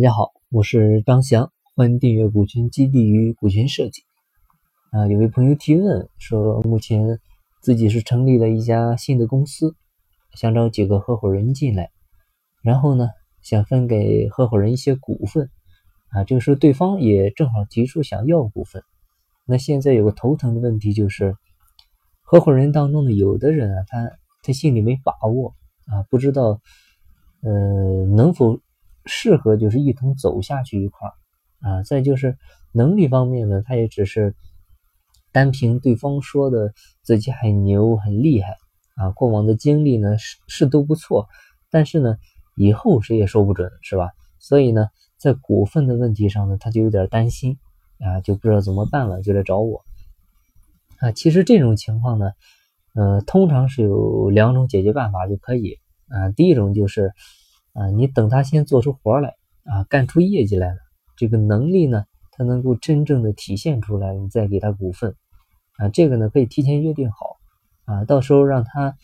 大家好，我是张翔，欢迎订阅股权激励与股权设计。啊，有位朋友提问说，目前自己是成立了一家新的公司，想找几个合伙人进来，然后呢，想分给合伙人一些股份。啊，这个时候对方也正好提出想要股份。那现在有个头疼的问题就是，合伙人当中的有的人啊，他他心里没把握啊，不知道呃能否。适合就是一同走下去一块儿啊，再就是能力方面呢，他也只是单凭对方说的自己很牛很厉害啊，过往的经历呢是是都不错，但是呢以后谁也说不准是吧？所以呢在股份的问题上呢，他就有点担心啊，就不知道怎么办了，就来找我啊。其实这种情况呢，呃，通常是有两种解决办法就可以啊，第一种就是。啊，你等他先做出活来啊，干出业绩来了，这个能力呢，他能够真正的体现出来，你再给他股份啊，这个呢可以提前约定好啊，到时候让他，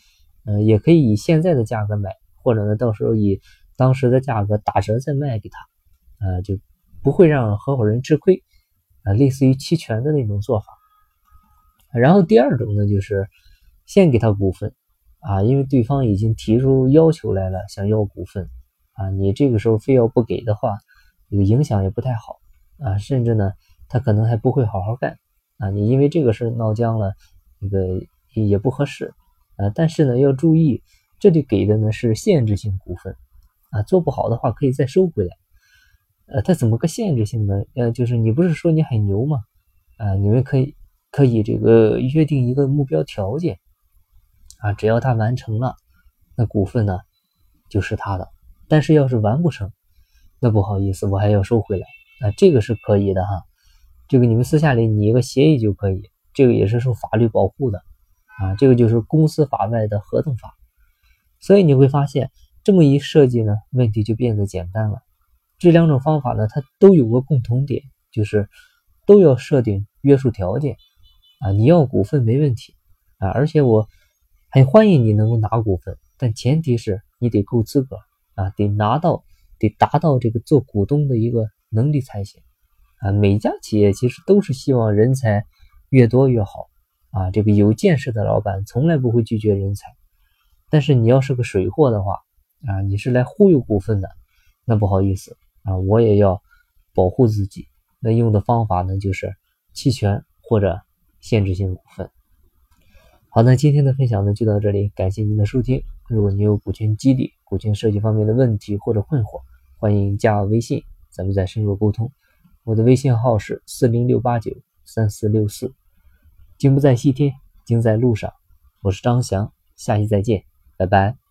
呃，也可以以现在的价格买，或者呢，到时候以当时的价格打折再卖给他，啊，就不会让合伙人吃亏啊，类似于期权的那种做法。然后第二种呢，就是先给他股份啊，因为对方已经提出要求来了，想要股份。啊，你这个时候非要不给的话，这个影响也不太好啊，甚至呢，他可能还不会好好干啊。你因为这个事闹僵了，那个也不合适啊。但是呢，要注意，这里给的呢是限制性股份啊，做不好的话可以再收回来。呃，它怎么个限制性呢？呃，就是你不是说你很牛吗？啊，你们可以可以这个约定一个目标条件啊，只要他完成了，那股份呢就是他的。但是要是完不成，那不好意思，我还要收回来。啊，这个是可以的哈，这个你们私下里拟一个协议就可以，这个也是受法律保护的。啊，这个就是公司法外的合同法，所以你会发现这么一设计呢，问题就变得简单了。这两种方法呢，它都有个共同点，就是都要设定约束条件。啊，你要股份没问题。啊，而且我很欢迎你能够拿股份，但前提是你得够资格。啊，得拿到，得达到这个做股东的一个能力才行。啊，每家企业其实都是希望人才越多越好。啊，这个有见识的老板从来不会拒绝人才。但是你要是个水货的话，啊，你是来忽悠股份的，那不好意思啊，我也要保护自己。那用的方法呢，就是期权或者限制性股份。好，那今天的分享呢就到这里，感谢您的收听。如果你有股权激励、股权设计方面的问题或者困惑，欢迎加我微信，咱们再深入沟通。我的微信号是四零六八九三四六四。金不在西天，金在路上。我是张翔，下期再见，拜拜。